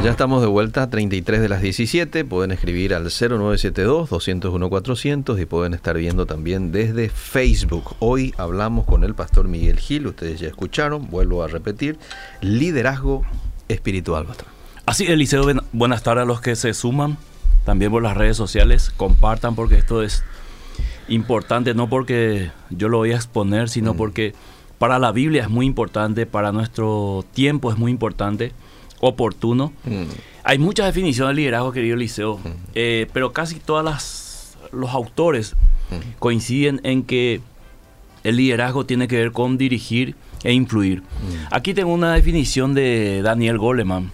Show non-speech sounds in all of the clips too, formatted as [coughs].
Bueno, ya estamos de vuelta, 33 de las 17. Pueden escribir al 0972-201-400 y pueden estar viendo también desde Facebook. Hoy hablamos con el pastor Miguel Gil, ustedes ya escucharon, vuelvo a repetir, liderazgo espiritual, pastor. Así, Eliseo, buenas tardes a los que se suman también por las redes sociales. Compartan porque esto es importante, no porque yo lo voy a exponer, sino mm. porque para la Biblia es muy importante, para nuestro tiempo es muy importante, oportuno. Mm. Hay muchas definiciones de liderazgo, querido Eliseo, mm. eh, pero casi todas los autores coinciden en que el liderazgo tiene que ver con dirigir e influir. Aquí tengo una definición de Daniel Goleman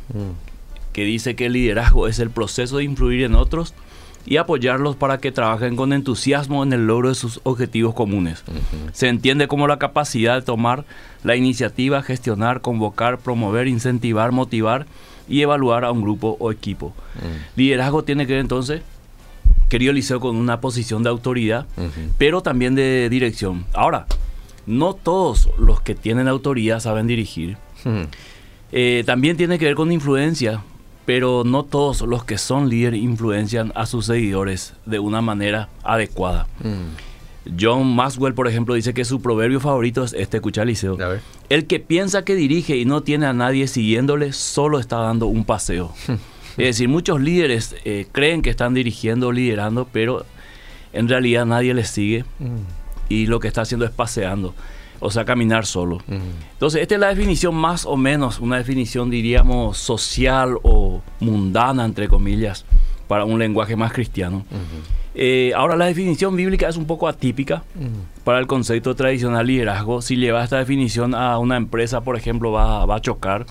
que dice que el liderazgo es el proceso de influir en otros y apoyarlos para que trabajen con entusiasmo en el logro de sus objetivos comunes. Se entiende como la capacidad de tomar la iniciativa, gestionar, convocar, promover, incentivar, motivar y evaluar a un grupo o equipo. Liderazgo tiene que ver entonces, querido Liceo, con una posición de autoridad, pero también de dirección. Ahora, no todos los que tienen autoridad saben dirigir. Eh, también tiene que ver con influencia, pero no todos los que son líderes influencian a sus seguidores de una manera adecuada. Mm. John Maxwell, por ejemplo, dice que su proverbio favorito es este, escucha Liceo. El que piensa que dirige y no tiene a nadie siguiéndole, solo está dando un paseo. [laughs] es decir, muchos líderes eh, creen que están dirigiendo, liderando, pero en realidad nadie les sigue mm. y lo que está haciendo es paseando o sea, caminar solo. Entonces, esta es la definición más o menos, una definición, diríamos, social o mundana, entre comillas, para un lenguaje más cristiano. Eh, ahora, la definición bíblica es un poco atípica para el concepto tradicional liderazgo. Si lleva esta definición a una empresa, por ejemplo, va, va a chocar.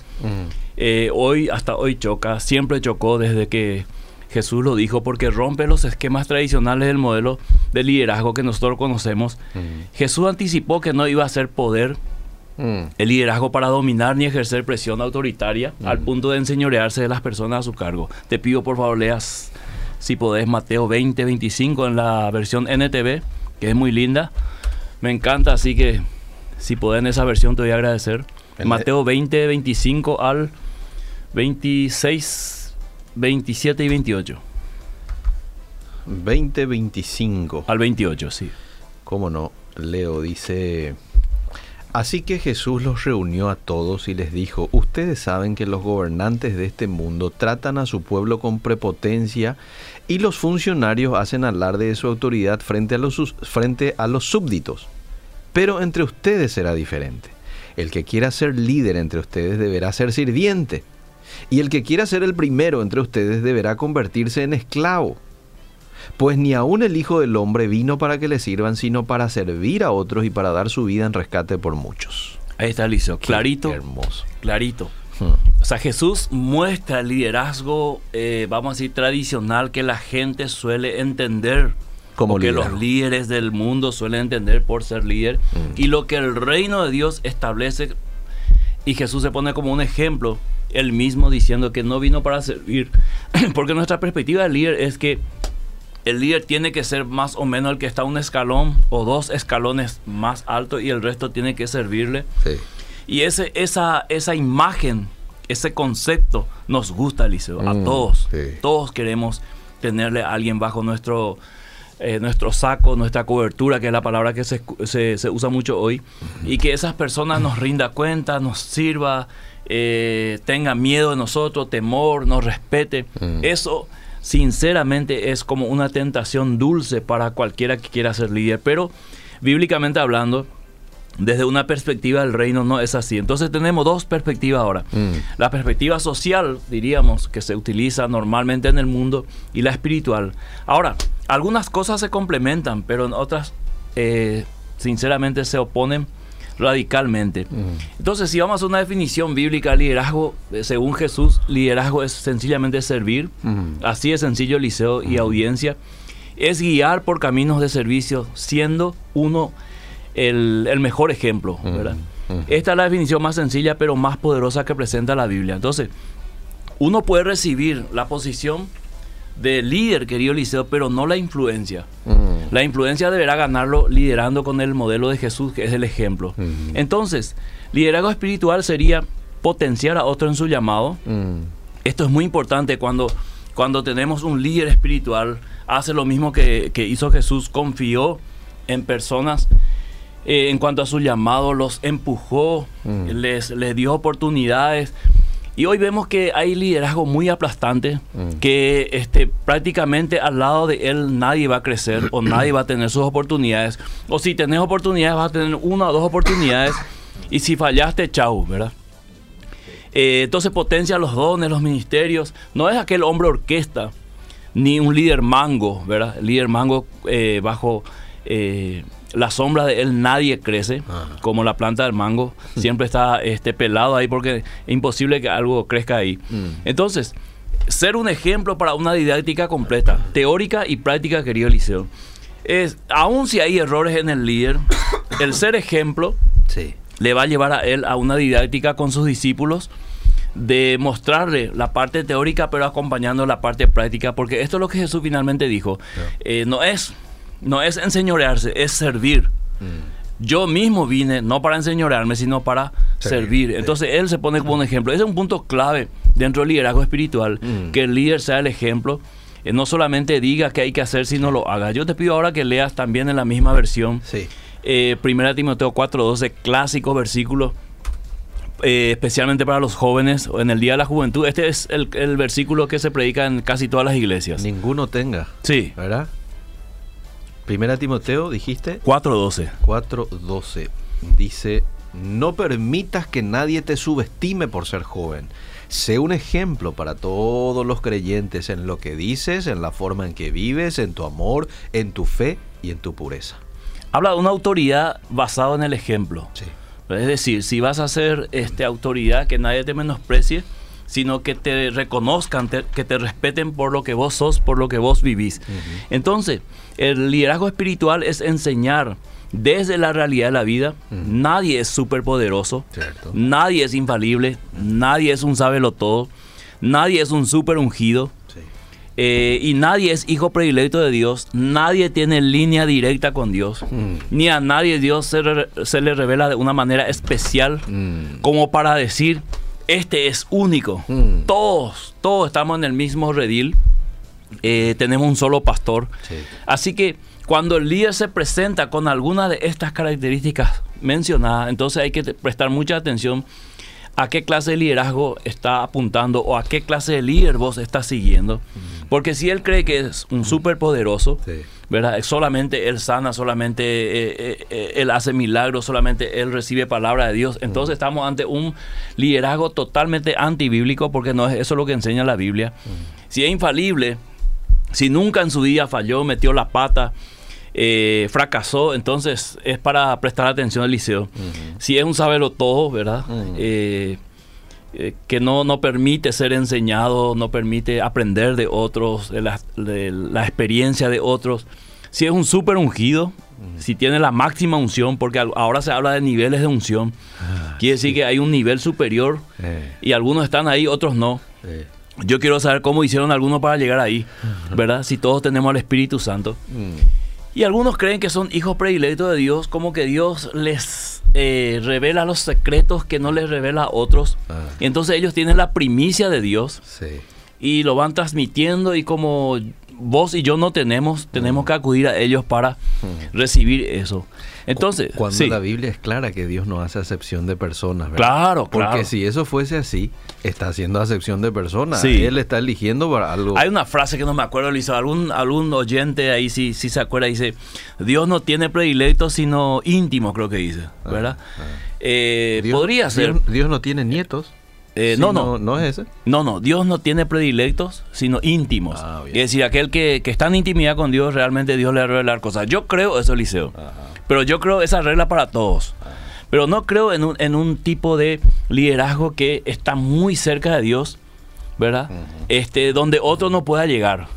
Eh, hoy, hasta hoy choca, siempre chocó desde que Jesús lo dijo porque rompe los esquemas tradicionales del modelo de liderazgo que nosotros conocemos. Mm. Jesús anticipó que no iba a ser poder mm. el liderazgo para dominar ni ejercer presión autoritaria mm. al punto de enseñorearse de las personas a su cargo. Te pido por favor leas, si podés, Mateo 20, 25 en la versión NTV, que es muy linda. Me encanta, así que si podés en esa versión te voy a agradecer. Mateo 20, 25 al 26 27 y 28. 20, 25. Al 28, sí. ¿Cómo no? Leo dice... Así que Jesús los reunió a todos y les dijo, ustedes saben que los gobernantes de este mundo tratan a su pueblo con prepotencia y los funcionarios hacen alarde de su autoridad frente a los, frente a los súbditos. Pero entre ustedes será diferente. El que quiera ser líder entre ustedes deberá ser sirviente y el que quiera ser el primero entre ustedes deberá convertirse en esclavo. Pues ni aun el Hijo del Hombre vino para que le sirvan, sino para servir a otros y para dar su vida en rescate por muchos. Ahí está listo, clarito. hermoso. Clarito. Hmm. O sea, Jesús muestra el liderazgo, eh, vamos a decir, tradicional que la gente suele entender. Como que los líderes del mundo suelen entender por ser líder. Hmm. Y lo que el reino de Dios establece, y Jesús se pone como un ejemplo, él mismo diciendo que no vino para servir, [clears throat] porque nuestra perspectiva del líder es que el líder tiene que ser más o menos el que está un escalón o dos escalones más alto y el resto tiene que servirle. Y ese, esa, esa imagen, ese concepto nos gusta, Eliseo, a mm, todos. Todos queremos tenerle a alguien bajo nuestro, eh, nuestro saco, nuestra cobertura, que es la palabra que se, se, usa mucho hoy, y que esas personas nos rinda cuenta, nos sirva, eh, tenga miedo de nosotros, temor, nos respete. Mm. Eso sinceramente es como una tentación dulce para cualquiera que quiera ser líder, pero bíblicamente hablando, desde una perspectiva del reino no es así. Entonces tenemos dos perspectivas ahora. Mm. La perspectiva social, diríamos, que se utiliza normalmente en el mundo, y la espiritual. Ahora, algunas cosas se complementan, pero en otras, eh, sinceramente, se oponen radicalmente. Entonces, si vamos a una definición bíblica, liderazgo, eh, según Jesús, liderazgo es sencillamente servir, así de sencillo, liceo y audiencia, es guiar por caminos de servicio, siendo uno el, mejor ejemplo, Esta es la definición más sencilla, pero más poderosa que presenta la Biblia. Entonces, uno puede recibir la posición de líder, querido Liceo, pero no la influencia. Mm. La influencia deberá ganarlo liderando con el modelo de Jesús, que es el ejemplo. Mm. Entonces, liderazgo espiritual sería potenciar a otro en su llamado, mm. esto es muy importante cuando, cuando tenemos un líder espiritual, hace lo mismo que, que hizo Jesús, confió en personas eh, en cuanto a su llamado, los empujó, les, les dio oportunidades. Y hoy vemos que hay liderazgo muy aplastante, mm. que este, prácticamente al lado de él nadie va a crecer o [clears throat] nadie va a tener sus oportunidades. O si tenés oportunidades, vas a tener una o dos oportunidades. Y si fallaste, chau, ¿verdad? Eh, entonces potencia los dones, los ministerios. No es aquel hombre orquesta, ni un líder mango, ¿verdad? El líder mango eh, bajo la sombra de él nadie crece, como la planta del mango. [laughs] Siempre está este, pelado ahí porque es imposible que algo crezca ahí. Mm. Entonces, ser un ejemplo para una didáctica completa, teórica y práctica, querido Eliseo. Es, aun si hay errores en el líder, [coughs] el ser ejemplo le va a llevar a él a una didáctica con sus discípulos de mostrarle la parte teórica pero acompañando la parte práctica, porque esto es lo que Jesús finalmente dijo. Eh, no es no es enseñorearse, es servir. Mm. Yo mismo vine no para enseñorearme, sino para servir. Entonces él se pone como un ejemplo. Ese es un punto clave dentro del liderazgo espiritual, mm. que el líder sea el ejemplo. Eh, no solamente diga qué hay que hacer, sino lo haga. Yo te pido ahora que leas también en la misma versión. Sí. Eh, Primera Timoteo 4:12, clásico versículo. Eh, especialmente para los jóvenes en el Día de la Juventud. Este es el, el, versículo que se predica en casi todas las iglesias. Ninguno tenga. Sí. ¿Verdad? Primera Timoteo, dijiste. 4.12. 4.12. Dice, no permitas que nadie te subestime por ser joven. Sé un ejemplo para todos los creyentes en lo que dices, en la forma en que vives, en tu amor, en tu fe y en tu pureza. Habla de una autoridad basada en el ejemplo. Sí. Es decir, si vas a ser este, autoridad, que nadie te menosprecie, sino que te reconozcan, que te respeten por lo que vos sos, por lo que vos vivís. Entonces, el liderazgo espiritual es enseñar desde la realidad de la vida. Nadie es superpoderoso, nadie es infalible, nadie es un sábelo todo, nadie es un super ungido. Eh, y nadie es hijo predilecto de Dios, nadie tiene línea directa con Dios, ni a nadie Dios se, se, le revela de una manera especial como para decir, este es único. Mm. Todos, todos estamos en el mismo redil. Eh, tenemos un solo pastor. Así que cuando el líder se presenta con alguna de estas características mencionadas, entonces hay que prestar mucha atención a qué clase de liderazgo está apuntando o a qué clase de líder vos estás siguiendo. Porque si él cree que es un superpoderoso, ¿verdad? Solamente él sana, solamente eh, eh, eh, él hace milagros, solamente él recibe palabra de Dios. Entonces estamos ante un liderazgo totalmente antibíblico porque no es eso lo que enseña la Biblia. Si es infalible, si nunca en su día falló, metió la pata, eh, fracasó, entonces es para prestar atención al liceo. Si es un sabelo todo, ¿verdad? Eh, eh, que no, no permite ser enseñado, no permite aprender de otros, de la, experiencia de otros. Si es un súper ungido, si tiene la máxima unción, porque ahora se habla de niveles de unción, ah, quiere decir que hay un nivel superior y algunos están ahí, otros no. Yo quiero saber cómo hicieron algunos para llegar ahí, ¿verdad? Si todos tenemos al Espíritu Santo. Mm. Y algunos creen que son hijos predilectos de Dios, como que Dios les eh, revela los secretos que no les revela a otros. Ah. Y entonces ellos tienen la primicia de Dios. Y lo van transmitiendo y como vos y yo no tenemos, tenemos que acudir a ellos para recibir eso. Entonces, cuando la Biblia es clara que Dios no hace acepción de personas, ¿verdad? Claro, Porque si eso fuese así, está haciendo acepción de personas. Sí. Él está eligiendo para algo. Hay una frase que no me acuerdo, hizo Algún, algún oyente ahí sí, sí se acuerda, dice, Dios no tiene predilectos sino íntimos, creo que dice, ah, ¿verdad? Ah. Eh, podría ser. Dios no tiene nietos. Eh, no, no, no. es ese? No, no. Dios no tiene predilectos, sino íntimos. Ah, es decir, aquel que, está en intimidad con Dios, realmente Dios le va a revelar cosas. Yo creo eso, Eliseo. Pero yo creo esa regla para todos. Pero no creo en un, en un tipo de liderazgo que está muy cerca de Dios, ¿verdad? este, donde otro no pueda llegar.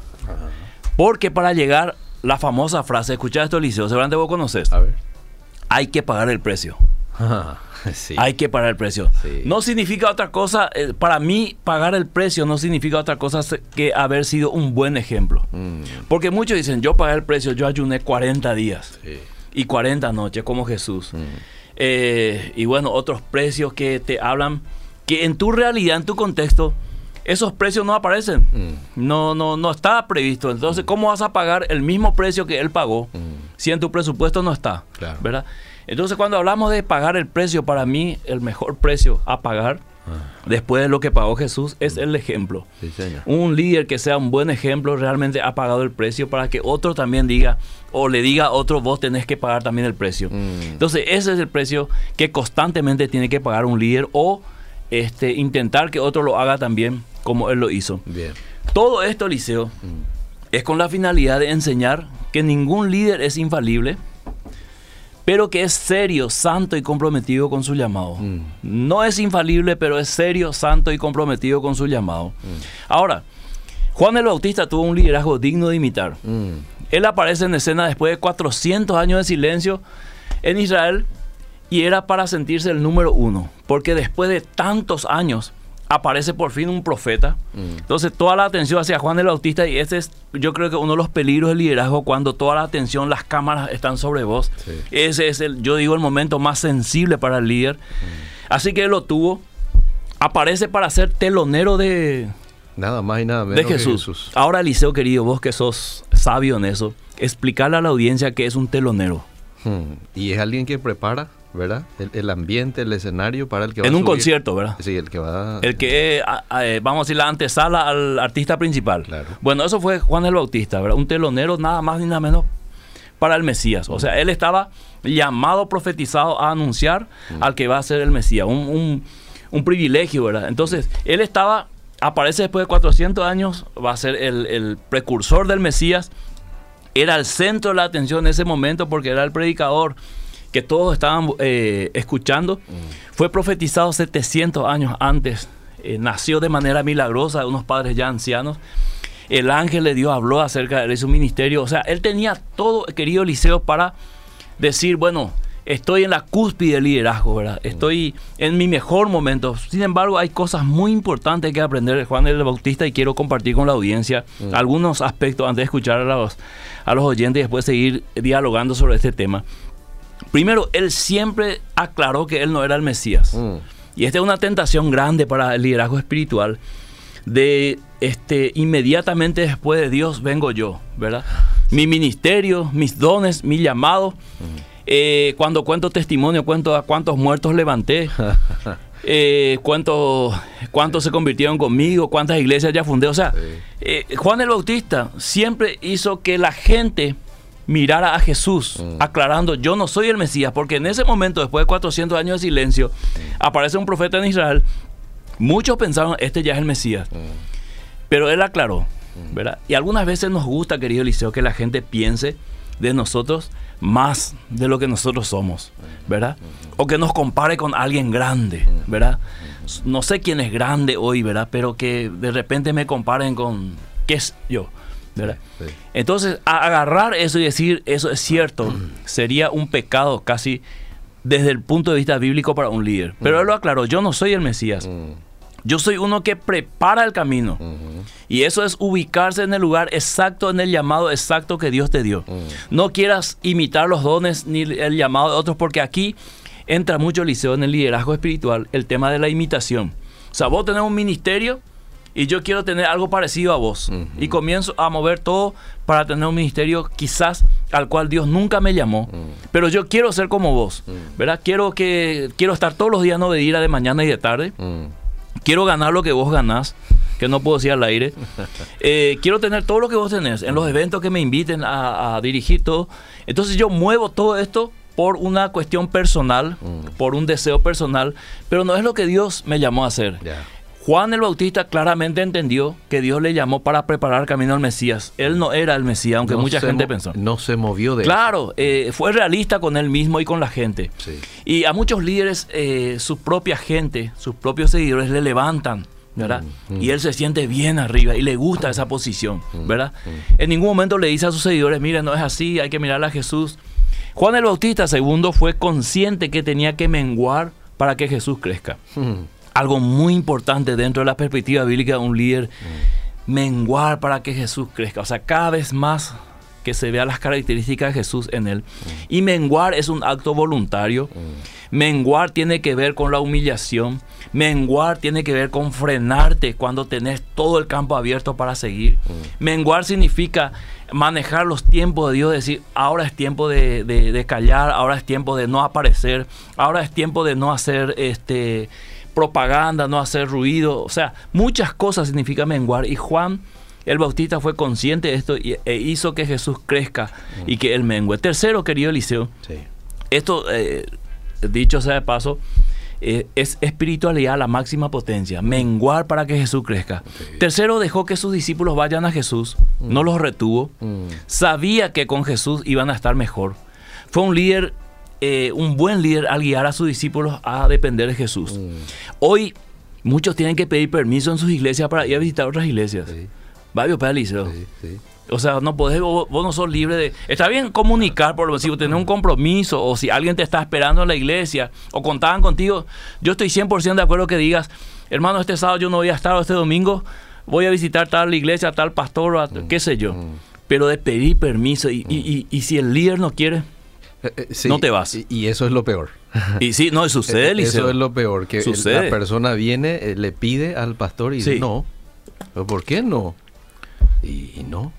Porque para llegar, la famosa frase, escucha esto, Eliseo, seguramente vos conoces. A ver. Hay que pagar el precio. [laughs] [laughs] Hay que pagar el precio. No significa otra cosa, eh, para mí pagar el precio no significa otra cosa que haber sido un buen ejemplo. Mm. Porque muchos dicen, yo pagué el precio, yo ayuné 40 días y 40 noches como Jesús. Mm. Eh, y bueno, otros precios que te hablan que en tu realidad, en tu contexto, esos precios no aparecen. No, no, no está previsto. Entonces, ¿cómo vas a pagar el mismo precio que él pagó si en tu presupuesto no está? ¿Verdad? Entonces, cuando hablamos de pagar el precio, para mí el mejor precio a pagar después de lo que pagó Jesús es el ejemplo. un líder que sea un buen ejemplo realmente ha pagado el precio para que otro también diga o le diga a otro vos tenés que pagar también el precio. Mm. Entonces ese es el precio que constantemente tiene que pagar un líder o este, intentar que otro lo haga también como él lo hizo. Bien. Todo esto, Liceo, mm. es con la finalidad de enseñar que ningún líder es infalible pero que es serio, santo y comprometido con su llamado. Mm. No es infalible, pero es serio, santo y comprometido con su llamado. Mm. Ahora, Juan el Bautista tuvo un liderazgo digno de imitar. Mm. Él aparece en escena después de 400 años de silencio en Israel y era para sentirse el número uno, porque después de tantos años aparece por fin un profeta. Mm. Entonces toda la atención hacia Juan el Bautista y ese es yo creo que uno de los peligros del liderazgo cuando toda la atención, las cámaras están sobre vos. Ese es el, yo digo, el momento más sensible para el líder. Mm. Así que él lo tuvo. Aparece para ser telonero de... Nada más y nada menos de Jesús. Ahora, Eliseo querido, vos que sos sabio en eso, explicarle a la audiencia que es un telonero. Hmm. Y es alguien que prepara ¿verdad? El, ambiente, el escenario para el que va En un concierto, ¿verdad? Sí, el que va... El que, eh, vamos a decir, la antesala al artista principal. Bueno, eso fue Juan el Bautista, ¿verdad? Un telonero nada más ni nada menos para el Mesías. O sea, él estaba llamado, profetizado a anunciar mm. al que va a ser el Mesías. Un, privilegio, ¿verdad? Entonces, él estaba, aparece después de 400 años, va a ser el, el precursor del Mesías. Era el centro de la atención en ese momento porque era el predicador que todos estaban eh, escuchando, mm. fue profetizado 700 años antes. Eh, nació de manera milagrosa de unos padres ya ancianos. El ángel le dio, habló acerca de su ministerio. O sea, él tenía todo, querido Eliseo, para decir, bueno, estoy en la cúspide del liderazgo, ¿verdad? Mm. Estoy en mi mejor momento. Sin embargo, hay cosas muy importantes que aprender de Juan el Bautista y quiero compartir con la audiencia mm. algunos aspectos antes de escuchar a los, a los oyentes y después seguir dialogando sobre este tema. Primero, él siempre aclaró que él no era el Mesías. Mm. Y esta es una tentación grande para el liderazgo espiritual de este inmediatamente después de Dios vengo yo, ¿verdad? Mi ministerio, mis dones, mi llamado. Mm. Eh, cuando cuento testimonio, cuento a cuántos muertos levanté, [laughs] eh, cuántos, cuántos se convirtieron conmigo, cuántas iglesias ya fundé. O sea, eh, Juan el Bautista siempre hizo que la gente mirara a Jesús mm. aclarando, yo no soy el Mesías, porque en ese momento, después de 400 años de silencio, mm. aparece un profeta en Israel, muchos pensaron, este ya es el Mesías, mm. pero él aclaró, ¿verdad? Y algunas veces nos gusta, querido Eliseo, que la gente piense de nosotros más de lo que nosotros somos, ¿verdad? O que nos compare con alguien grande, ¿verdad? No sé quién es grande hoy, ¿verdad? Pero que de repente me comparen con, ¿qué es yo? Entonces, agarrar eso y decir eso es cierto [clears throat] sería un pecado casi desde el punto de vista bíblico para un líder. Pero mm. él lo aclaró, yo no soy el Mesías. Mm. Yo soy uno que prepara el camino. Y eso es ubicarse en el lugar exacto, en el llamado exacto que Dios te dio. Mm. No quieras imitar los dones ni el llamado de otros, porque aquí entra mucho, Liceo, en el liderazgo espiritual, el tema de la imitación. O sea, vos tenés un ministerio y yo quiero tener algo parecido a vos. Y comienzo a mover todo para tener un ministerio quizás al cual Dios nunca me llamó, pero yo quiero ser como vos, ¿verdad? Quiero que quiero estar todos los días no de de mañana y de tarde. Quiero ganar lo que vos ganás, que no puedo decir al aire. [laughs] Eh, quiero tener todo lo que vos tenés en los eventos que me inviten a, dirigir todo. Entonces yo muevo todo esto por una cuestión personal, por un deseo personal, pero no es lo que Dios me llamó a hacer. Juan el Bautista claramente entendió que Dios le llamó para preparar el camino al Mesías. Él no era el Mesías, aunque mucha gente pensó. No se movió de Claro, eh, fue realista con él mismo y con la gente. Y a muchos líderes, eh, su propia gente, sus propios seguidores le levantan. ¿verdad? Mm, mm. Y él se siente bien arriba y le gusta esa posición, mm, ¿verdad? En ningún momento le dice a sus seguidores, miren, no es así, hay que mirar a Jesús. Juan el Bautista, segundo, fue consciente que tenía que menguar para que Jesús crezca algo muy importante dentro de la perspectiva bíblica de un líder, mm. menguar para que Jesús crezca. O sea, cada vez más que se vean las características de Jesús en él. Mm. Y menguar es un acto voluntario. Mm. Menguar tiene que ver con la humillación. Menguar tiene que ver con frenarte cuando tenés todo el campo abierto para seguir. Mm. Menguar significa manejar los tiempos de Dios, decir, ahora es tiempo de, callar, ahora es tiempo de no aparecer, ahora es tiempo de no hacer este propaganda, no hacer ruido, o sea, muchas cosas significa menguar y Juan el Bautista fue consciente de esto e hizo que Jesús crezca y que él mengue. Tercero, querido Eliseo, esto, eh, dicho sea de paso, eh, es espiritualidad la máxima potencia, menguar para que Jesús crezca. Tercero, dejó que sus discípulos vayan a Jesús, mm. no los retuvo, mm. sabía que con Jesús iban a estar mejor. Fue un líder, eh, un buen líder al guiar a sus discípulos a depender de Jesús. Mm. Hoy muchos tienen que pedir permiso en sus iglesias para ir a visitar otras iglesias. Sí. para Eliseo. O sea, no podés, vos, no sos libre de... Está bien comunicar, por lo si tener un compromiso o si alguien te está esperando en la iglesia o contaban contigo. Yo estoy 100% de acuerdo que digas, hermano, este sábado yo no voy a estar o este domingo voy a visitar tal iglesia, tal pastor, o mm, qué sé yo. Mm. Pero de pedir permiso y, y, y, si el líder no quiere, eh, eh, no te vas. Y, eso es lo peor. Y sí, no, [laughs] sucede, eh, Eso es lo peor, que la persona viene, le pide al pastor y dice, no. ¿Por qué no? Y no.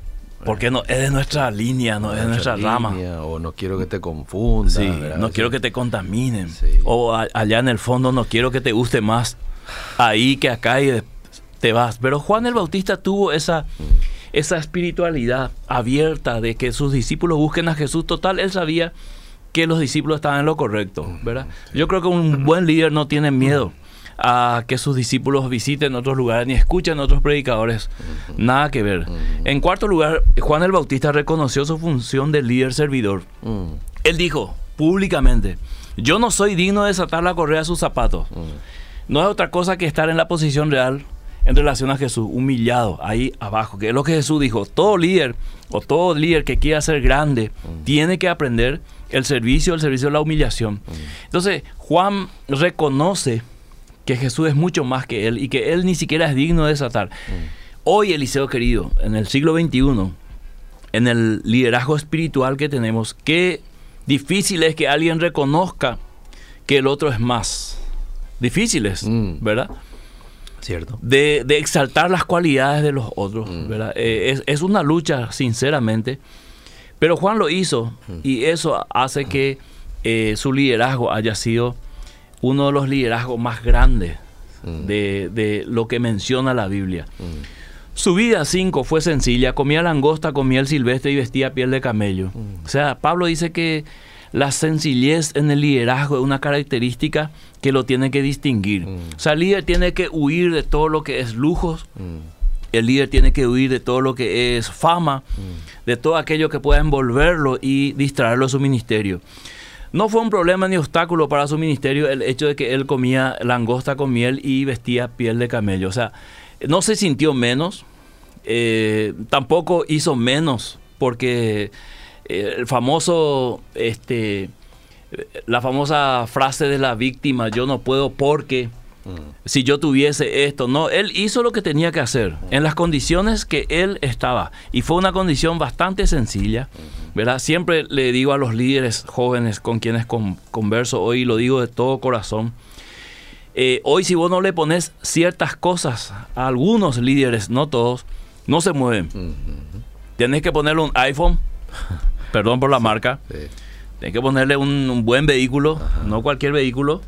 Porque no, es de nuestra línea, no, es de nuestra, rama. O no quiero que te confundas. Sí, no quiero que te contaminen. O allá en el fondo no quiero que te guste más ahí que acá y te vas. Pero Juan el Bautista tuvo esa, esa espiritualidad abierta de que sus discípulos busquen a Jesús. Total, él sabía que los discípulos estaban en lo correcto, ¿verdad? Yo creo que un buen líder no tiene miedo a que sus discípulos visiten otros lugares ni escuchen otros predicadores. Nada que ver. En cuarto lugar, Juan el Bautista reconoció su función de líder servidor. Él dijo públicamente, yo no soy digno de desatar la correa de sus zapatos. No es otra cosa que estar en la posición real en relación a Jesús, humillado ahí abajo, que es lo que Jesús dijo, todo líder o todo líder que quiera ser grande tiene que aprender el servicio, el servicio de la humillación. Entonces, Juan reconoce que Jesús es mucho más que Él y que Él ni siquiera es digno de desatar. Mm. Hoy, Eliseo querido, en el siglo XXI, en el liderazgo espiritual que tenemos, qué difícil es que alguien reconozca que el otro es más. Difíciles, mm. ¿verdad? Cierto. De, exaltar las cualidades de los otros, mm. ¿verdad? Eh, es, una lucha, sinceramente. Pero Juan lo hizo y eso hace que eh, su liderazgo haya sido uno de los liderazgos más grandes mm. de, lo que menciona la Biblia. Mm. Su vida, cinco, fue sencilla. Comía langosta, comía el silvestre y vestía piel de camello. Mm. O sea, Pablo dice que la sencillez en el liderazgo es una característica que lo tiene que distinguir. O sea, el líder tiene que huir de todo lo que es lujos. El líder tiene que huir de todo lo que es fama, de todo aquello que pueda envolverlo y distraerlo de su ministerio. No fue un problema ni obstáculo para su ministerio el hecho de que él comía langosta con miel y vestía piel de camello. O sea, no se sintió menos, eh, tampoco hizo menos, porque el famoso, este, la famosa frase de la víctima, yo no puedo porque si yo tuviese esto. No, él hizo lo que tenía que hacer en las condiciones que él estaba. Y fue una condición bastante sencilla. ¿verdad? Siempre le digo a los líderes jóvenes con quienes converso hoy, lo digo de todo corazón. Eh, hoy si vos no le pones ciertas cosas a algunos líderes, no todos, no se mueven. Tienes que ponerle un iPhone, [laughs] perdón por la marca. Tienes que ponerle un, buen vehículo, no cualquier vehículo.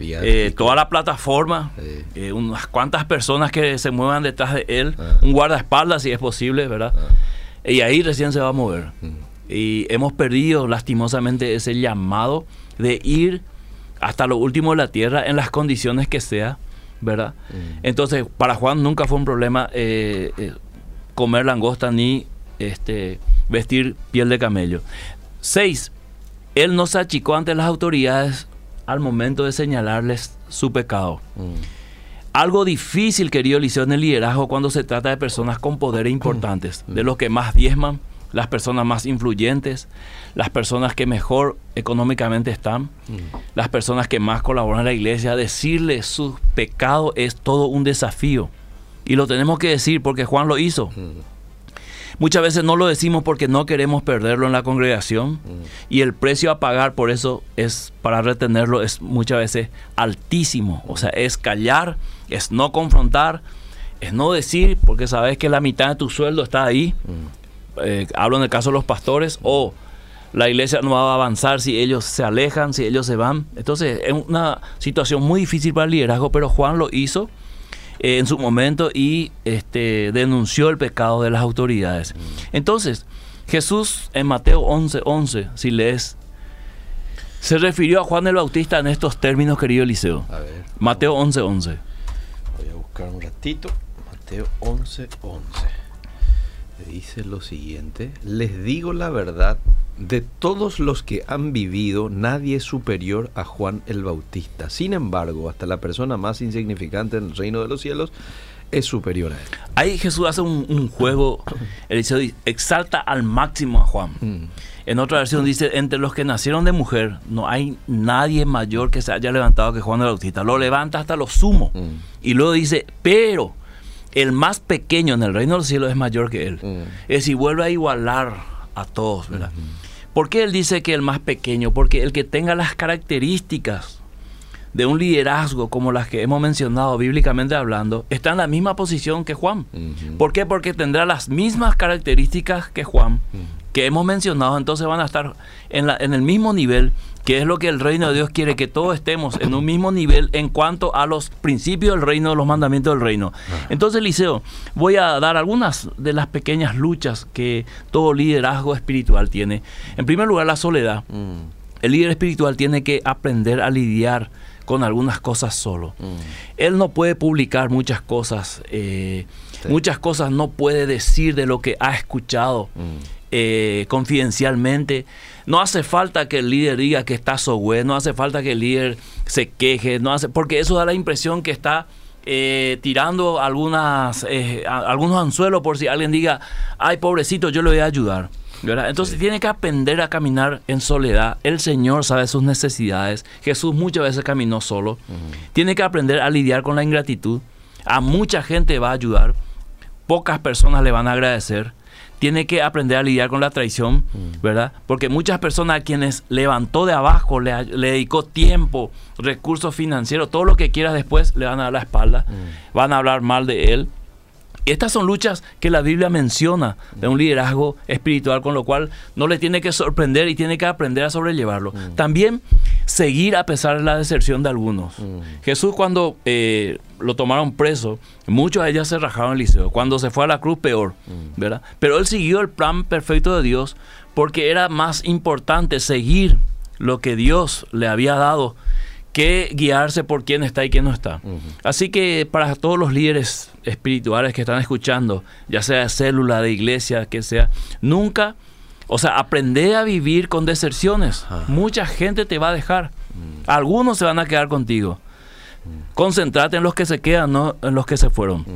Eh, toda la plataforma, eh, unas cuantas personas que se muevan detrás de él, ah. un guardaespaldas si es posible, ¿verdad? Ah. Y ahí recién se va a mover. Mm. Y hemos perdido lastimosamente ese llamado de ir hasta lo último de la tierra en las condiciones que sea, ¿verdad? Mm. Entonces, para Juan nunca fue un problema eh, comer langosta ni este, vestir piel de camello. Seis, él no se achicó ante las autoridades al momento de señalarles su pecado. Mm. Algo difícil, querido Eliseo, en el liderazgo cuando se trata de personas con poderes importantes, mm. de los que más diezman, las personas más influyentes, las personas que mejor económicamente están, mm. las personas que más colaboran en la iglesia. Decirles su pecado es todo un desafío. Y lo tenemos que decir porque Juan lo hizo. Muchas veces no lo decimos porque no queremos perderlo en la congregación Mm. y el precio a pagar por eso es para retenerlo es muchas veces altísimo. O sea, es callar, es no confrontar, es no decir porque sabes que la mitad de tu sueldo está ahí. Mm. Eh, hablo en el caso de los pastores o la iglesia no va a avanzar si ellos se alejan, si ellos se van. Entonces es una situación muy difícil para el liderazgo, pero Juan lo hizo eh, en su momento y este, denunció el pecado de las autoridades. Entonces, Jesús en Mateo 11:11, 11, si lees, se refirió a Juan el Bautista en estos términos, querido Eliseo. A ver. Mateo 11:11. 11. Voy a buscar un ratito. Mateo 11, 11. Dice lo siguiente. Les digo la verdad. De todos los que han vivido, nadie es superior a Juan el Bautista. Sin embargo, hasta la persona más insignificante en el reino de los cielos es superior a él. Ahí Jesús hace un, un juego, [clears throat] Eliseo dice, exalta al máximo a Juan. Mm. En otra versión dice, entre los que nacieron de mujer, no hay nadie mayor que se haya levantado que Juan el Bautista. Lo levanta hasta lo sumo. Mm. Y luego dice, pero el más pequeño en el reino de los cielos es mayor que él. Mm. Es decir, vuelve a igualar a todos, ¿verdad? ¿Por qué él dice que el más pequeño? Porque el que tenga las características de un liderazgo como las que hemos mencionado bíblicamente hablando, está en la misma posición que Juan. ¿Por qué? Porque tendrá las mismas características que Juan, que hemos mencionado, entonces van a estar en, la- en el mismo nivel, que es lo que el reino de Dios quiere, que todos estemos en un mismo nivel en cuanto a los principios del reino, los mandamientos del reino. Entonces, Liceo, voy a dar algunas de las pequeñas luchas que todo liderazgo espiritual tiene. En primer lugar, la soledad. Mm. El líder espiritual tiene que aprender a lidiar con algunas cosas solo. Mm. Él no puede publicar muchas cosas, eh, Sí. muchas cosas no puede decir de lo que ha escuchado Mm. Eh, confidencialmente. No hace falta que el líder diga que está software, no hace falta que el líder se queje, no hace, porque eso da la impresión que está eh, tirando algunas, eh, a- algunos anzuelos por si alguien diga, ay pobrecito, yo le voy a ayudar. ¿verdad? Entonces Sí. tiene que aprender a caminar en soledad. El Señor sabe sus necesidades. Jesús muchas veces caminó solo. Tiene que aprender a lidiar con la ingratitud. A mucha gente va a ayudar. Pocas personas le van a agradecer. Tiene que aprender a lidiar con la traición, ¿verdad? Porque muchas personas a quienes levantó de abajo, le, le dedicó tiempo, recursos financieros, todo lo que quiera después, le van a dar la espalda. Van a hablar mal de él. Estas son luchas que la Biblia menciona de un liderazgo espiritual, con lo cual no le tiene que sorprender y tiene que aprender a sobrellevarlo. También seguir a pesar de la deserción de algunos. Jesús cuando eh, lo tomaron preso, muchos de ellos se rajaron el liceo. Cuando se fue a la cruz, peor, ¿verdad? Pero él siguió el plan perfecto de Dios porque era más importante seguir lo que Dios le había dado que guiarse por quién está y quién no está. Así que para todos los líderes espirituales que están escuchando, ya sea de célula, de iglesia, que sea, nunca, o sea, aprende a vivir con deserciones. Mucha gente te va a dejar. Algunos se van a quedar contigo. Concéntrate en los que se quedan, no en los que se fueron.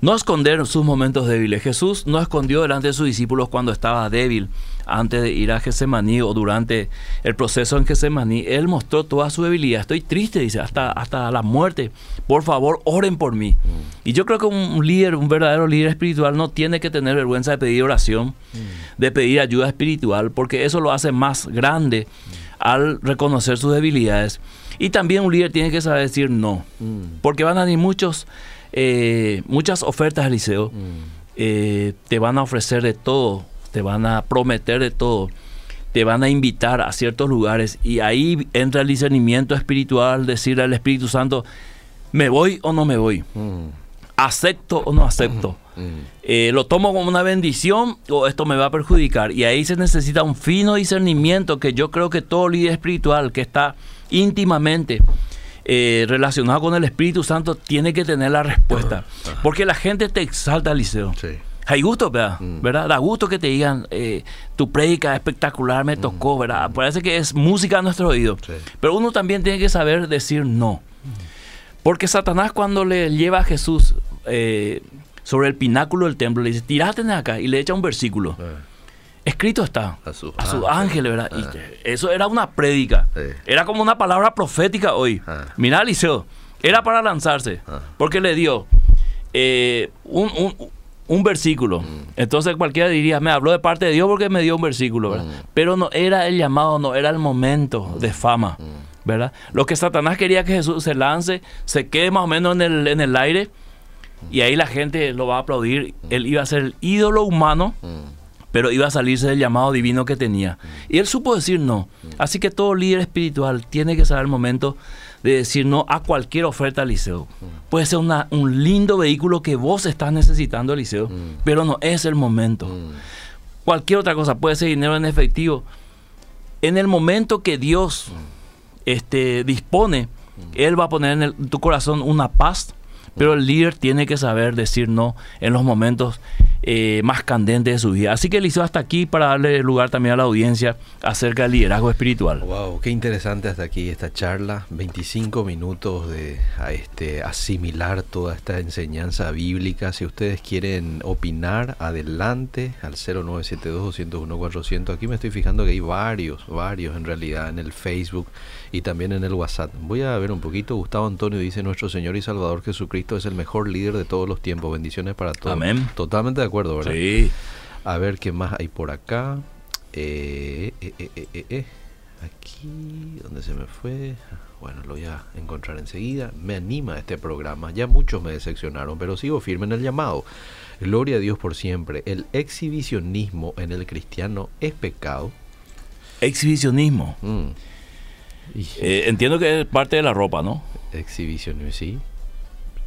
No esconder sus momentos débiles. Jesús no escondió delante de sus discípulos cuando estaba débil antes de ir a Getsemaní o durante el proceso en Getsemaní. Él mostró toda su debilidad. Estoy triste, dice, hasta, hasta la muerte. Por favor, oren por mí. Y yo creo que un líder, un verdadero líder espiritual no tiene que tener vergüenza de pedir oración, de pedir ayuda espiritual, porque eso lo hace más grande al reconocer sus debilidades. Y también un líder tiene que saber decir no, Mm. porque van a venir muchos, eh, muchas ofertas al liceo, eh, te van a ofrecer de todo, te van a prometer de todo, te van a invitar a ciertos lugares y ahí entra el discernimiento espiritual, decir al Espíritu Santo, ¿me voy o no me voy? Mm. ¿Acepto o no acepto? Mm. Eh, ¿Lo tomo como una bendición o esto me va a perjudicar? Y ahí se necesita un fino discernimiento que yo creo que todo líder espiritual que está íntimamente eh, relacionado con el Espíritu Santo tiene que tener la respuesta. Porque la gente te exalta, Liceo. Sí. Hay gusto, ¿verdad? Mm. ¿verdad? Da gusto que te digan, eh, tu prédica es espectacular, me tocó, ¿verdad? Parece que es música a nuestro oído. Sí. Pero uno también tiene que saber decir no. Porque Satanás cuando le lleva a Jesús eh, sobre el pináculo del templo, le dice, tirate de acá y le echa un versículo. Eh, Escrito está. A sus A sus ángeles. ángeles, ¿verdad? Y Ah. eso era una prédica. Sí. Era como una palabra profética hoy. Ah. Mirá, Liceo, era para lanzarse. Ah. Porque le dio eh, un, un- un versículo. Mm. Entonces cualquiera diría, me habló de parte de Dios porque me dio un versículo, ¿verdad? Pero no era el llamado, no era el momento de fama, ¿verdad? Lo que Satanás quería que Jesús se lance, se quede más o menos en el, en el aire y ahí la gente lo va a aplaudir. Él iba a ser el ídolo humano, pero iba a salirse del llamado divino que tenía. Y él supo decir no. Así que todo líder espiritual tiene que saber el momento de decir no a cualquier oferta al liceo. Puede ser una- un lindo vehículo que vos estás necesitando, Eliseo, pero no es el momento. Cualquier otra cosa, puede ser dinero en efectivo. En el momento que Dios este, dispone, Él va a poner en el- tu corazón una paz, pero el líder tiene que saber decir no en los momentos eh, más candentes de su vida. Así que Eliseo hasta aquí para darle lugar también a la audiencia acerca del liderazgo espiritual. Wow, qué interesante hasta aquí esta charla. 25 minutos de a este, asimilar toda esta enseñanza bíblica. Si ustedes quieren opinar, adelante al 0972-201-400. Aquí me estoy fijando que hay varios, varios en realidad en el Facebook y también en el WhatsApp. Voy a ver un poquito. Gustavo Antonio dice, nuestro Señor y Salvador Jesucristo es el mejor líder de todos los tiempos. Bendiciones para todos. Amén. Totalmente de acuerdo, ¿verdad? Sí. A ver qué más hay por acá. Eh, eh, eh, eh, eh, eh. Aquí, ¿dónde se me fue? Bueno, lo voy a encontrar enseguida. Me anima este programa. Ya muchos me decepcionaron, pero sigo firme en el llamado. Gloria a Dios por siempre. El exhibicionismo en el cristiano es pecado. Exhibicionismo. Mm. Eh, entiendo que es parte de la ropa, ¿no? exhibicionismo, sí.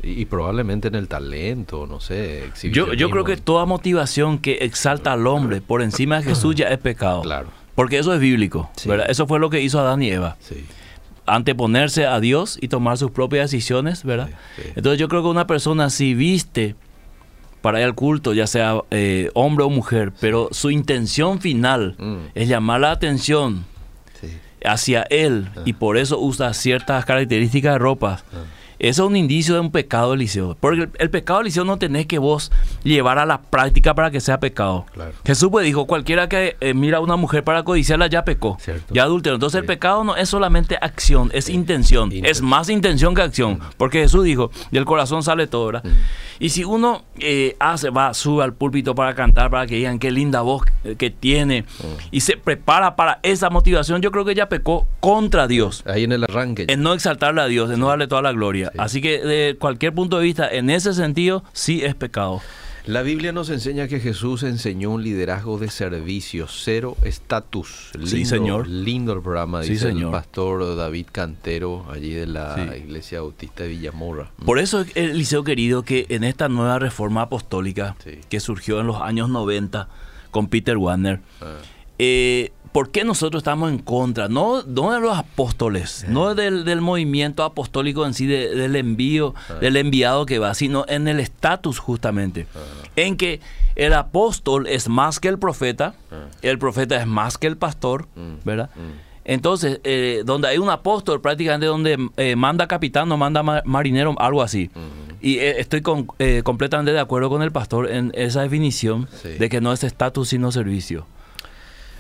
Y, y probablemente en el talento, no sé. Yo, yo creo que toda motivación que exalta al hombre por encima de Jesús ya es pecado. Claro, Porque eso es bíblico. Sí. ¿verdad? Eso fue lo que hizo Adán y Eva. sí. Anteponerse a Dios y tomar sus propias decisiones, ¿verdad? Sí. Entonces yo creo que una persona si viste para ir al culto, ya sea eh, hombre o mujer, pero su intención final Mm. es llamar la atención. Hacia él y por eso usa ciertas características de ropa. Eso es un indicio de un pecado eliseo. Porque el, el pecado eliseo no tenés que vos llevar a la práctica para que sea pecado. Claro. Jesús pues dijo, cualquiera que eh, mira a una mujer para codiciarla ya pecó. Cierto. Ya adulteró. Entonces el pecado no es solamente acción, es intención. Es más intención que acción. Porque Jesús dijo, del corazón sale todo, ¿verdad? Y si uno eh, hace, va, sube al púlpito para cantar, para que digan qué linda voz eh, que tiene, y se prepara para esa motivación, yo creo que ya pecó contra Dios. Ahí en el arranque. En no exaltarle a Dios, en no darle toda la gloria. Sí. Así que de cualquier punto de vista, en ese sentido, sí es pecado. La Biblia nos enseña que Jesús enseñó un liderazgo de servicio, cero estatus. Sí, señor. Lindo el programa, Sí, dice el señor. pastor David Cantero, allí de la Sí. Iglesia Bautista de Villamorra. Por eso, Eliseo querido, que en esta nueva reforma apostólica Sí. que surgió en los años 90 con Peter Warner, Ah, eh, ¿por qué nosotros estamos en contra? No, no de los apóstoles, no del, del movimiento apostólico en sí, de- del envío, del enviado que va, sino en el estatus justamente, en que el apóstol es más que el profeta, el profeta es más que el pastor, ¿verdad? Entonces, eh, donde hay un apóstol, prácticamente donde eh, manda capitán, no manda ma- marinero, algo así. Y eh, estoy con- eh, completamente de acuerdo con el pastor en esa definición Sí. de que no es estatus sino servicio.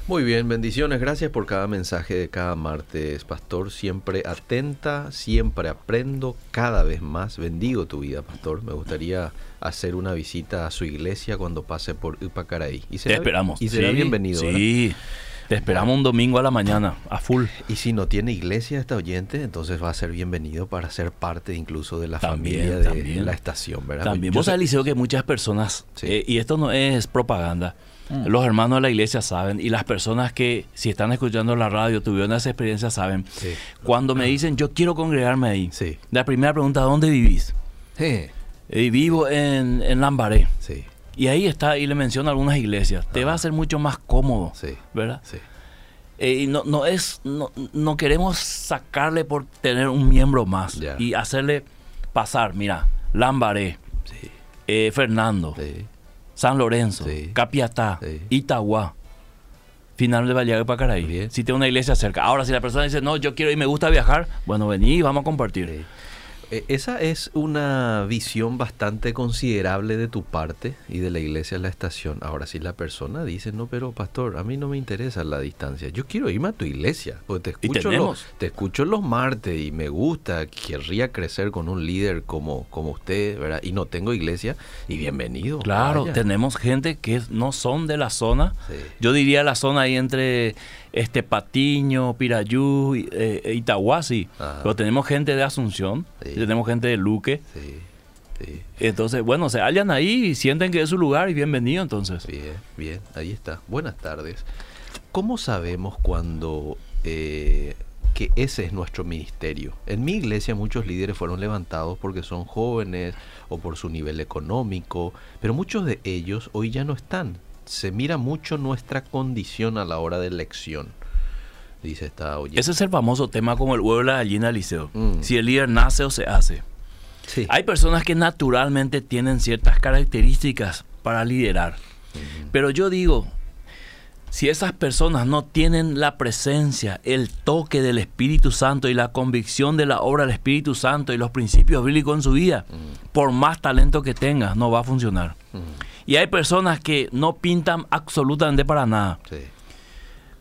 Muy bien, bendiciones. Gracias por cada mensaje de cada martes, pastor. Siempre atenta, siempre aprendo, cada vez más. Bendigo tu vida, pastor. Me gustaría hacer una visita a su iglesia cuando pase por Upacaraí. Y Te esperamos. Y será Sí, bienvenido. ¿verdad? Sí. Te esperamos un domingo a la mañana, a full. Y si no tiene iglesia esta oyente, entonces va a ser bienvenido para ser parte incluso de la También, familia de también. la estación, ¿verdad? También. Yo Vos sé- sabés, Liceo, que muchas personas, Sí. eh, y esto no es propaganda, los hermanos de la iglesia saben, y las personas que si están escuchando la radio, tuvieron esa experiencia, saben, Sí. cuando me dicen, yo quiero congregarme ahí, Sí. la primera pregunta, ¿dónde vivís? Eh, "Eh, vivo en, en Lambaré. Sí, Y ahí está, y le menciono algunas iglesias. Te va a ser mucho más cómodo, sí, ¿verdad? sí. Eh, y no, no es, no, no queremos sacarle por tener un miembro más y hacerle pasar, mira, Lambaré, Sí, eh, Fernando, sí. San Lorenzo, Sí. Capiatá, Sí. Itagua, final de Valle de Pacaraí. Si tiene una iglesia cerca. Ahora, si la persona dice, no, yo quiero y me gusta viajar, bueno, vení y vamos a compartir. Sí. E, esa es una visión bastante considerable de tu parte y de la iglesia en la estación. Ahora, si la persona dice, no, pero pastor, a mí no me interesa la distancia, yo quiero irme a tu iglesia, porque te escucho, los, te escucho los martes y me gusta, querría crecer con un líder como, como usted, ¿verdad? Y no tengo iglesia, y bienvenido. Claro, tenemos gente que no son de la zona, yo diría la zona ahí entre este Patiño, Pirayú, eh, Itahuasi, pero tenemos gente de Asunción, tenemos gente de Luque. Entonces, bueno, se hallan ahí y sienten que es su lugar y bienvenido entonces. Bien, bien, ahí está. Buenas tardes. ¿Cómo sabemos cuando eh, que ese es nuestro ministerio? En mi iglesia muchos líderes fueron levantados porque son jóvenes o por su nivel económico, pero muchos de ellos hoy ya no están se mira mucho nuestra condición a la hora de elección. Dice esta oyente. Ese es el famoso tema como el huevo de la gallina, Liceo. Mm. Si el líder nace o se hace. Hay personas que naturalmente tienen ciertas características para liderar. Pero yo digo, si esas personas no tienen la presencia, el toque del Espíritu Santo y la convicción de la obra del Espíritu Santo y los principios bíblicos en su vida, mm. por más talento que tengas, no va a funcionar. Mm. Y hay personas que no pintan absolutamente para nada.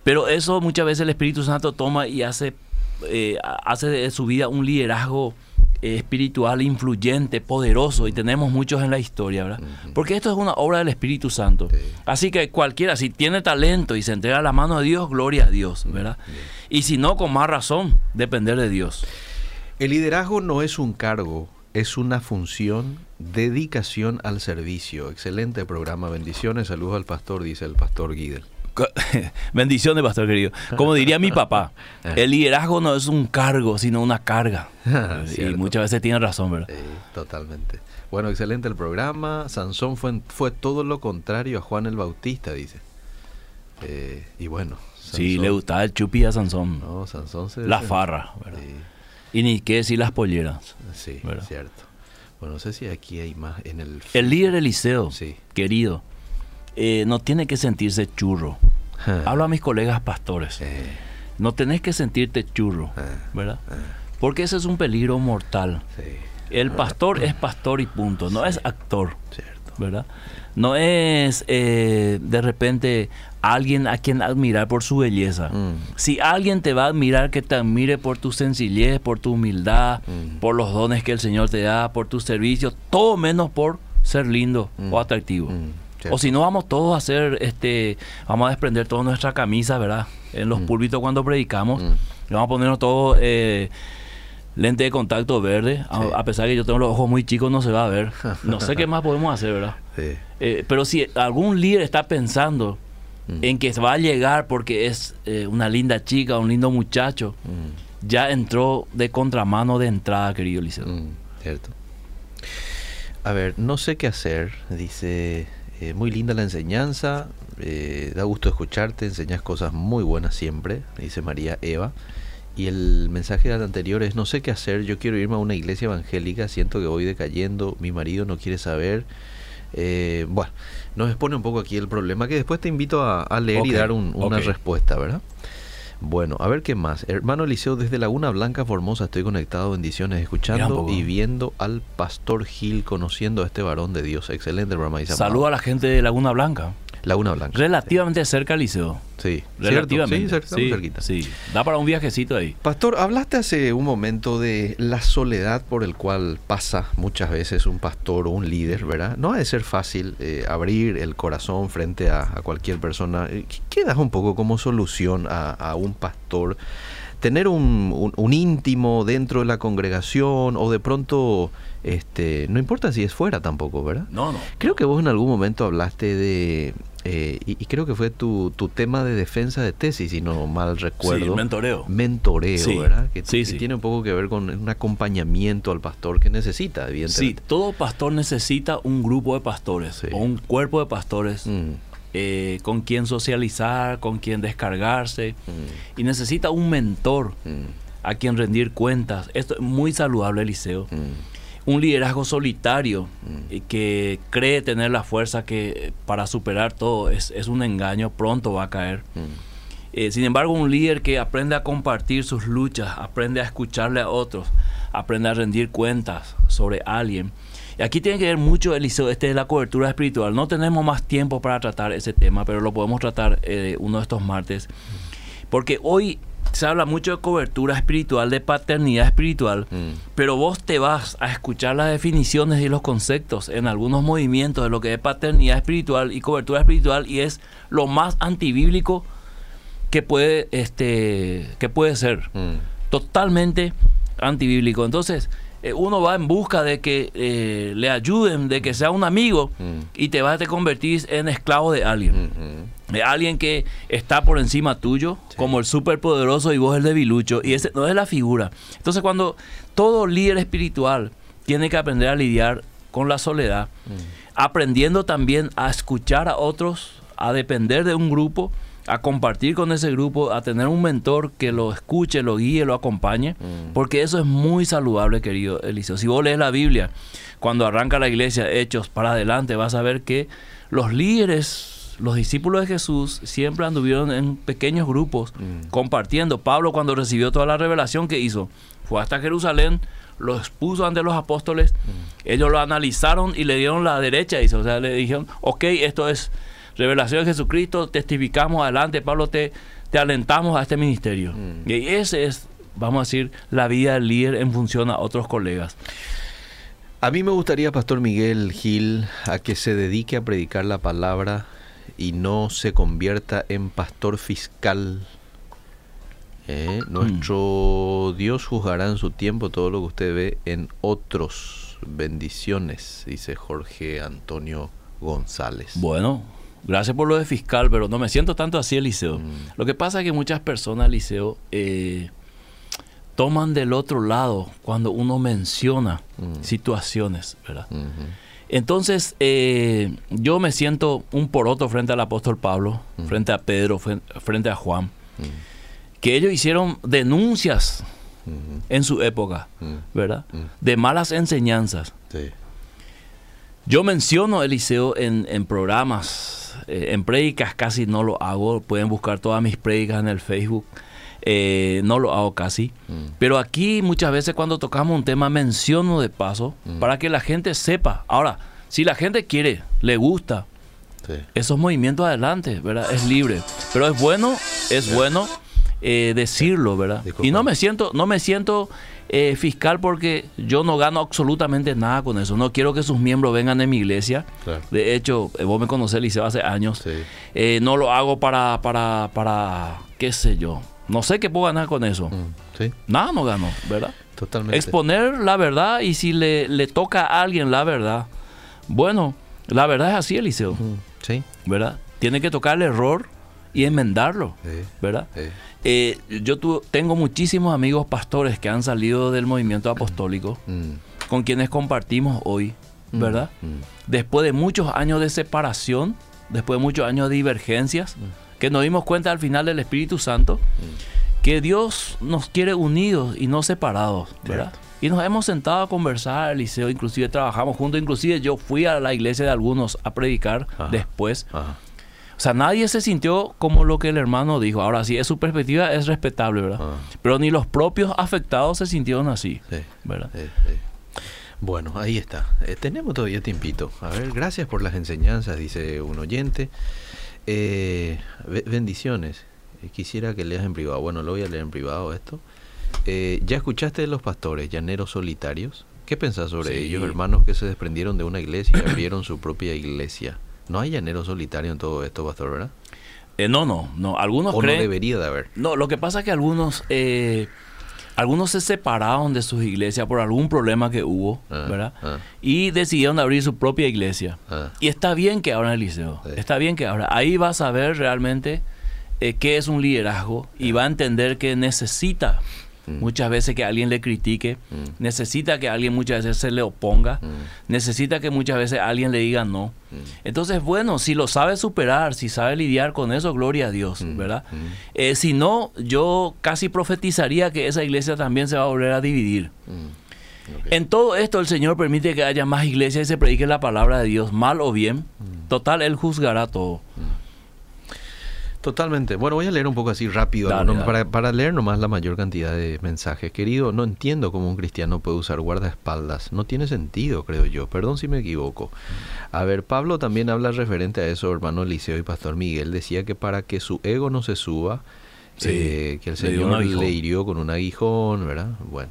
Pero eso muchas veces el Espíritu Santo toma y hace, eh, hace de su vida un liderazgo espiritual influyente, poderoso, y tenemos muchos en la historia, ¿verdad? Porque esto es una obra del Espíritu Santo. Así que cualquiera, si tiene talento y se entrega a la mano de Dios, gloria a Dios, ¿verdad? Y si no, con más razón, depender de Dios. El liderazgo no es un cargo, es una función, dedicación al servicio. Excelente programa, bendiciones, saludos al pastor, dice el pastor Guidel. [laughs] Bendiciones, pastor querido. Como diría mi papá, [laughs] el liderazgo no es un cargo, sino una carga. [laughs] y muchas veces tiene razón, ¿verdad? totalmente. Bueno, excelente el programa. Sansón fue, fue todo lo contrario a Juan el Bautista, dice. Eh, y bueno. sí, le gustaba el chupi a Sansón. No, Sansón se... La farra, ¿verdad? Y ni qué decir las polleras. Sí, cierto. Bueno, no sé si aquí hay más en el... El líder Eliseo, sí. querido, eh, no tiene que sentirse churro. Hablo a mis colegas pastores. No tenés que sentirte churro, ¿verdad? Porque ese es un peligro mortal. El pastor es pastor y punto, no es actor, ¿verdad? No es eh, de repente alguien a quien admirar por su belleza. Mm. Si alguien te va a admirar, que te admire por tu sencillez, por tu humildad, mm. por los dones que el Señor te da, por tu servicio, todo menos por ser lindo o mm. O si no, vamos todos a hacer, este, vamos a desprender toda nuestra camisa, ¿verdad? En los púlpitos cuando predicamos, vamos a ponernos todos eh, lente de contacto verde, a, pesar de que yo tengo los ojos muy chicos, no se va a ver. No sé qué [laughs] más podemos hacer, ¿verdad? Eh, pero si algún líder está pensando Mm. en que va a llegar porque es eh, una linda chica, un lindo muchacho, mm. ya entró de contramano de entrada, querido Liceo. Mm, cierto. A ver, no sé qué hacer, dice, eh, muy linda la enseñanza, eh, da gusto escucharte, enseñas cosas muy buenas siempre, dice María Eva. Y el mensaje anterior es, no sé qué hacer, yo quiero irme a una iglesia evangélica, siento que voy decayendo, mi marido no quiere saber. bueno, nos expone un poco aquí el problema que después te invito a, leer y dar una respuesta, ¿verdad? Bueno, a ver qué más. Hermano Eliseo, desde Laguna Blanca, Formosa, estoy conectado, bendiciones, escuchando y viendo al Pastor Gil, conociendo a este varón de Dios. Excelente programa. Saludo a la gente de Laguna Blanca. Laguna Blanca. Relativamente cerca al liceo. Sí, relativamente. Sí, cerquita. Sí, da para un viajecito ahí. Pastor, hablaste hace un momento de la soledad por el cual pasa muchas veces un pastor o un líder, ¿verdad? No ha de ser fácil eh, abrir el corazón frente a, cualquier persona. Eh, ¿Qué das un poco como solución a, un pastor? Tener un, un, íntimo dentro de la congregación o de pronto, este, no importa si es fuera tampoco, ¿verdad? No, no. Creo que vos en algún momento hablaste de eh, y, creo que fue tu, tu, tema de defensa de tesis, si no mal recuerdo. Sí, mentoreo. Mentoreo, ¿verdad? Que, tiene un poco que ver con un acompañamiento al pastor que necesita, evidentemente. Sí, todo pastor necesita un grupo de pastores o un cuerpo de pastores. Mm. Eh, con quien socializar, con quien descargarse mm. y necesita un mentor mm. a quien rendir cuentas. Esto es muy saludable, Eliseo un liderazgo solitario mm. y que cree tener la fuerza que para superar todo es, un engaño, pronto va a caer. Mm. Eh, sin embargo, un líder que aprende a compartir sus luchas, aprende a escucharle a otros, aprende a rendir cuentas sobre alguien. Y aquí tiene que ver mucho, Eliseo, este de la cobertura espiritual. No tenemos más tiempo para tratar ese tema, pero lo podemos tratar eh, uno de estos martes. Porque hoy se habla mucho de cobertura espiritual, de paternidad espiritual, mm. pero vos te vas a escuchar las definiciones y los conceptos en algunos movimientos de lo que es paternidad espiritual y cobertura espiritual y es lo más antibíblico que puede, este, que puede ser. Mm. Totalmente antibíblico. Entonces, eh, uno va en busca de que eh, le ayuden, de que sea un amigo mm. y te vas a te convertir en esclavo de alguien. Mm-hmm. De alguien que está por encima tuyo, como el superpoderoso y vos el debilucho. Y ese no es la figura. Entonces cuando todo líder espiritual tiene que aprender a lidiar con la soledad, mm. aprendiendo también a escuchar a otros, a depender de un grupo, a compartir con ese grupo, a tener un mentor que lo escuche, lo guíe, lo acompañe, mm. porque eso es muy saludable, querido Eliseo. Si vos lees la Biblia, cuando arranca la iglesia, hechos para adelante, vas a ver que los líderes, los discípulos de Jesús, siempre anduvieron en pequeños grupos, mm. compartiendo. Pablo, cuando recibió toda la revelación que hizo, fue hasta Jerusalén, lo expuso ante los apóstoles, mm. ellos lo analizaron y le dieron la derecha, o sea, le dijeron, ok, esto es revelación de Jesucristo, testificamos adelante, Pablo, te, te alentamos a este ministerio. Mm. Y ese es, vamos a decir, la vida del líder en función a otros colegas. A mí me gustaría, Pastor Miguel Gil, a que se dedique a predicar la palabra y no se convierta en pastor fiscal. ¿Eh? Nuestro mm. Dios juzgará en su tiempo todo lo que usted ve en otros. Bendiciones, dice Jorge Antonio González. Bueno, Gracias por lo de fiscal, pero no me siento tanto así, Eliseo. Mm. Lo que pasa es que muchas personas, Eliseo, eh, toman del otro lado cuando uno menciona mm. situaciones, ¿verdad? Entonces, eh, yo me siento un poroto frente al apóstol Pablo, mm. frente a Pedro, frente a Juan, que ellos hicieron denuncias en su época, ¿verdad? De malas enseñanzas. Yo menciono Eliseo en, en programas eh, en prédicas casi no lo hago. Pueden buscar todas mis prédicas en el Facebook. Eh, no lo hago casi. Mm. Pero aquí muchas veces cuando tocamos un tema menciono de paso mm. para que la gente sepa. Ahora, si la gente quiere, le gusta, esos movimientos adelante, ¿verdad? Es libre. Pero es bueno, es bueno eh, decirlo, ¿verdad? Y no me siento, no me siento eh, fiscal porque yo no gano absolutamente nada con eso. No quiero que sus miembros vengan en mi iglesia. De hecho, eh, vos me conocés, Liceo, hace años. Eh, no lo hago para, para, para, qué sé yo. No sé qué puedo ganar con eso. Mm, nada no gano, ¿verdad? Totalmente. Exponer la verdad y si le, le toca a alguien la verdad. Bueno, la verdad es así, Eliseo. Sí. ¿Verdad? Tiene que tocar el error y enmendarlo, ¿verdad? Eh, yo tengo muchísimos amigos pastores que han salido del movimiento apostólico, mm. con quienes compartimos hoy, mm. ¿verdad? Mm. Después de muchos años de separación, después de muchos años de divergencias, que nos dimos cuenta al final del Espíritu Santo, que Dios nos quiere unidos y no separados, ¿verdad? Y nos hemos sentado a conversar, al liceo, inclusive trabajamos juntos, inclusive yo fui a la iglesia de algunos a predicar después. O sea, nadie se sintió como lo que el hermano dijo. Ahora, sí, es su perspectiva es respetable, ¿verdad? Ah. Pero ni los propios afectados se sintieron así, ¿verdad? Bueno, ahí está. Eh, tenemos todavía tiempito. A ver, gracias por las enseñanzas, dice un oyente. Eh, bendiciones. Eh, quisiera que leas en privado. Bueno, lo voy a leer en privado esto. ¿Ya escuchaste de los pastores llaneros solitarios? ¿Qué pensás sobre ellos, hermanos que se desprendieron de una iglesia y abrieron su propia iglesia? No hay llanero solitario en todo esto, pastor, ¿verdad? Eh, no, no, no. Algunos o no debería de haber. No, lo que pasa es que algunos, eh, algunos se separaron de sus iglesias por algún problema que hubo, ah, ¿verdad? Ah. Y decidieron abrir su propia iglesia. Ah. Y está bien que abran el liceo. Está bien que abran. Ahí vas a ver realmente eh, qué es un liderazgo y va a entender que necesita Mm. Muchas veces que alguien le critique, mm. necesita que alguien muchas veces se le oponga, mm. necesita que muchas veces alguien le diga no. Entonces, bueno, si lo sabe superar, si sabe lidiar con eso, gloria a Dios, ¿verdad? Eh, si no, yo casi profetizaría que esa iglesia también se va a volver a dividir. En todo esto el Señor permite que haya más iglesias y se predique la palabra de Dios, mal o bien. Total, Él juzgará todo. Totalmente. Bueno, voy a leer un poco así rápido, Dale, ¿no? dale. Para, para leer nomás la mayor cantidad de mensajes. Querido, no entiendo cómo un cristiano puede usar guardaespaldas. No tiene sentido, creo yo. Perdón si me equivoco. A ver, Pablo también habla referente a eso, hermano Eliseo y Pastor Miguel. Decía que para que su ego no se suba, Sí, eh, que el le Señor aguijón. le hirió con un aguijón, ¿verdad? Bueno.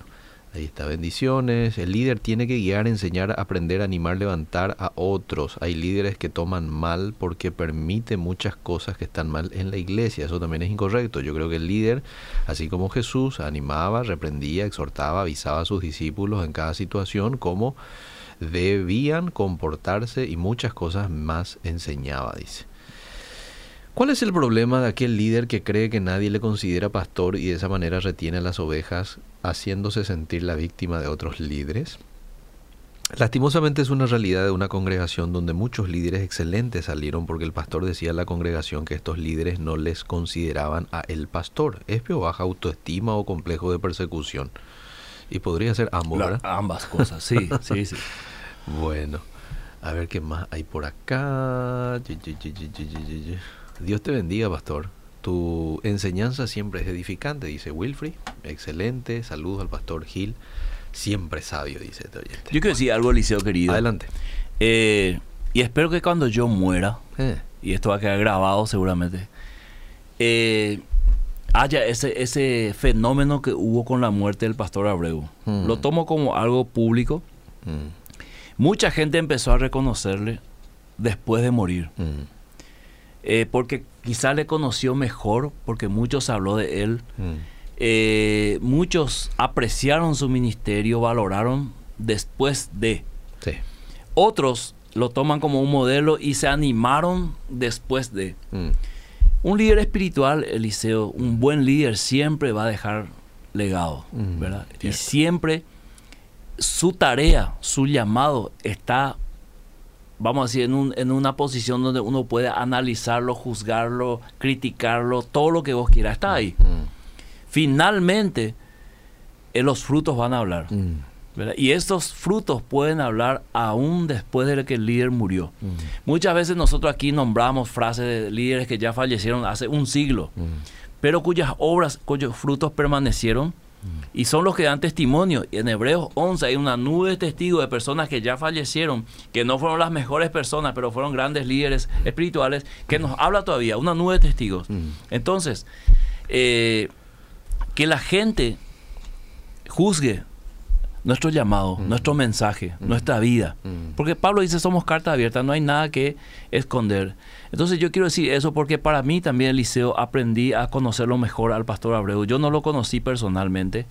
Ahí está, bendiciones. El líder tiene que guiar, enseñar, aprender, animar, levantar a otros. Hay líderes que toman mal porque permite muchas cosas que están mal en la iglesia. Eso también es incorrecto. Yo creo que el líder, así como Jesús, animaba, reprendía, exhortaba, avisaba a sus discípulos en cada situación cómo debían comportarse y muchas cosas más enseñaba, dice. ¿Cuál es el problema de aquel líder que cree que nadie le considera pastor y de esa manera retiene a las ovejas, haciéndose sentir la víctima de otros líderes? Lastimosamente es una realidad de una congregación donde muchos líderes excelentes salieron porque el pastor decía a la congregación que estos líderes no les consideraban a el pastor. ¿Es baja autoestima o complejo de persecución? Y podría ser ambos, ambas cosas, sí, [laughs] sí, sí. Bueno, a ver qué más hay por acá. Dios te bendiga, pastor. Tu enseñanza siempre es edificante, dice Wilfrey. Excelente. Saludos al pastor Gil. Siempre sabio, dice este oyente. Yo quiero decir algo, Liceo querido. Adelante. Eh, y espero que cuando yo muera, Eh, y esto va a quedar grabado seguramente, eh, haya ese, ese fenómeno que hubo con la muerte del pastor Abreu. Hmm. Lo tomo como algo público. mm, Mucha gente empezó a reconocerle después de morir. mm, Eh, porque quizá le conoció mejor, porque muchos habló de él. mm, Eh, muchos apreciaron su ministerio, valoraron después de. Sí. Otros lo toman como un modelo y se animaron después de. mm, Un líder espiritual, Eliseo, un buen líder siempre va a dejar legado, Mm, ¿verdad? Y siempre su tarea, su llamado está, vamos a decir, en, un- en una posición donde uno puede analizarlo, juzgarlo, criticarlo, todo lo que vos quieras, está ahí. mm, Finalmente, eh, los frutos van a hablar. mm. Y estos frutos pueden hablar aún después de que el líder murió. mm, Muchas veces nosotros aquí nombramos frases de líderes que ya fallecieron hace un siglo, pero cuyas obras, cuyos frutos permanecieron y son los que dan testimonio. Y en Hebreos 11 hay una nube de testigos de personas que ya fallecieron, que no fueron las mejores personas, pero fueron grandes líderes espirituales, que nos habla todavía, una nube de testigos. mm. Entonces, eh, que la gente juzgue nuestro llamado, nuestro mensaje, nuestra vida. Mm. Porque Pablo dice, somos carta abierta, no hay nada que esconder. Entonces yo quiero decir eso porque para mí también, Eliseo, aprendí a conocerlo mejor al pastor Abreu. Yo no lo conocí personalmente,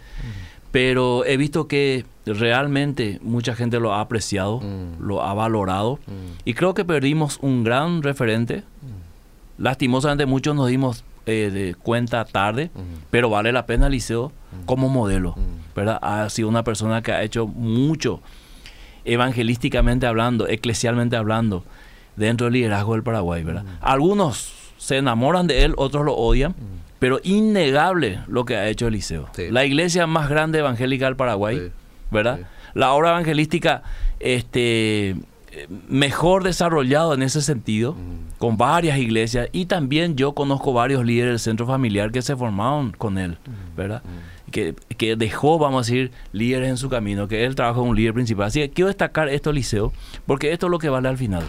pero he visto que realmente mucha gente lo ha apreciado, Mm. lo ha valorado. Mm. Y creo que perdimos un gran referente. Lastimosamente muchos nos dimos eh, de cuenta tarde, Mm. pero vale la pena Liceo como modelo. Mm. ¿verdad? Ha sido una persona que ha hecho mucho evangelísticamente hablando, eclesialmente hablando, dentro del liderazgo del Paraguay. ¿verdad? Algunos se enamoran de él, otros lo odian, pero innegable lo que ha hecho Eliseo. Sí. La iglesia más grande evangélica del Paraguay, Sí. ¿verdad? Sí. La obra evangelística este, mejor desarrollado en ese sentido, Mm. con varias iglesias, y también yo conozco varios líderes del centro familiar que se formaron con él, ¿verdad? Que, dejó, vamos a decir, líderes en su camino, que él trabajó como un líder principal. Así que quiero destacar esto, Liceo, porque esto es lo que vale al final.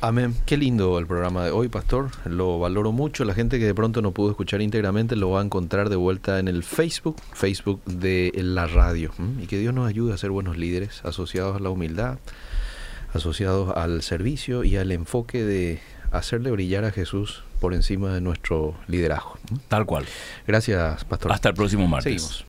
Amén. Qué lindo el programa de hoy, pastor. Lo valoro mucho. La gente que de pronto no pudo escuchar íntegramente lo va a encontrar de vuelta en el Facebook, Facebook de la radio. ¿m? Y que Dios nos ayude a ser buenos líderes, asociados a la humildad, asociados al servicio y al enfoque de hacerle brillar a Jesús por encima de nuestro liderazgo. Tal cual. Gracias, pastor. Hasta el próximo martes. Seguimos.